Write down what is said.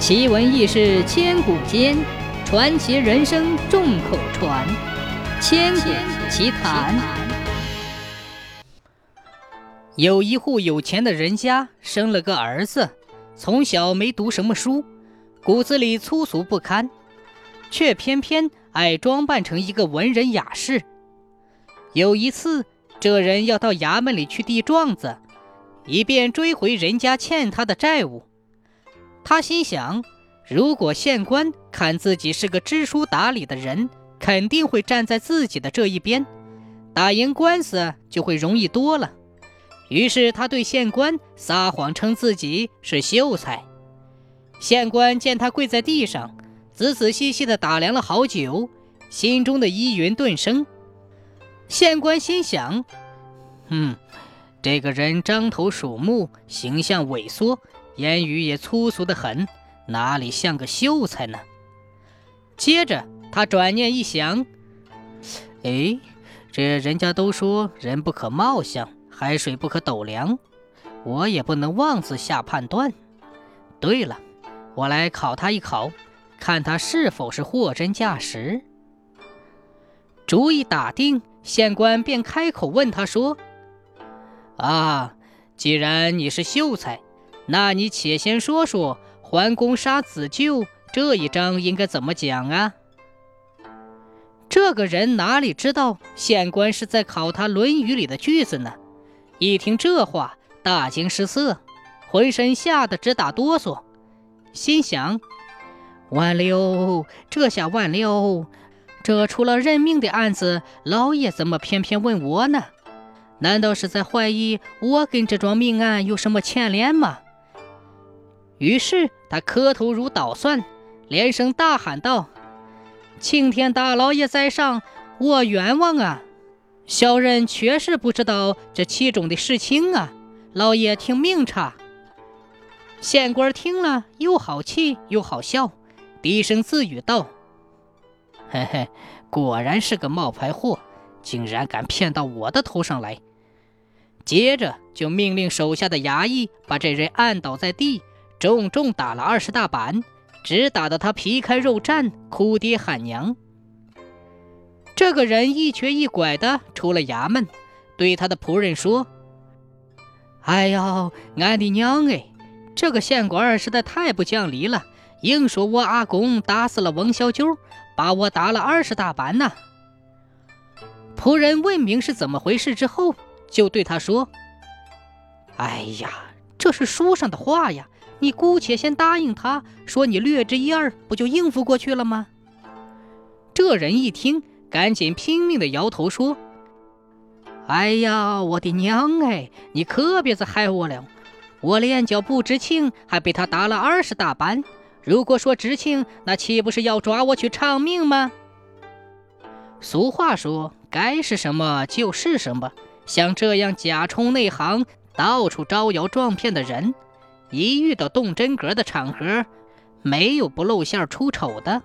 奇闻异事千古间，传奇人生众口传。千古奇谈。有一户有钱的人家生了个儿子，从小没读什么书，骨子里粗俗不堪，却偏偏爱装扮成一个文人雅士。有一次，这人要到衙门里去递状子，以便追回人家欠他的债务。他心想，如果县官看自己是个知书达理的人，肯定会站在自己的这一边，打赢官司就会容易多了。于是他对县官撒谎，称自己是秀才。县官见他跪在地上，仔仔细细地打量了好久，心中的疑云顿生。县官心想：“嗯，这个人獐头鼠目，形象猥琐。”言语也粗俗的很，哪里像个秀才呢？接着他转念一想，哎，这人家都说人不可貌相，海水不可斗量，我也不能妄自下判断。对了，我来考他一考，看他是否是货真价实。主意打定，县官便开口问他说：“啊，既然你是秀才。”那你且先说说“桓公杀子舅”这一章应该怎么讲啊？这个人哪里知道县官是在考他《论语》里的句子呢？一听这话，大惊失色，浑身吓得直打哆嗦，心想：完了，这下完了！这出了人命的案子，老爷怎么偏偏问我呢？难道是在怀疑我跟这桩命案有什么牵连吗？于是他磕头如捣蒜，连声大喊道：“青天大老爷在上，我冤枉啊！小人确实不知道这其中的事情啊，老爷听明察。”县官听了，又好气又好笑，低声自语道：“嘿嘿，果然是个冒牌货，竟然敢骗到我的头上来。”接着就命令手下的衙役把这人按倒在地。重重打了二十大板，直打得他皮开肉绽，哭爹喊娘。这个人一瘸一拐的出了衙门，对他的仆人说：“哎呦，俺的娘哎，这个县官实在太不讲理了，硬说我阿公打死了翁小九，把我打了二十大板呢。”仆人问明是怎么回事之后，就对他说：“哎呀，是书上的话呀。”你姑且先答应他，说你略知一二，不就应付过去了吗？这人一听，赶紧拼命的摇头说：“哎呀，我的娘哎，你可别再害我了！我连脚不知情，还被他打了二十大板。如果说知情，那岂不是要抓我去偿命吗？”俗话说：“该是什么就是什么。”像这样假充内行、到处招摇撞骗的人。一遇到动真格的场合，没有不露馅出丑的。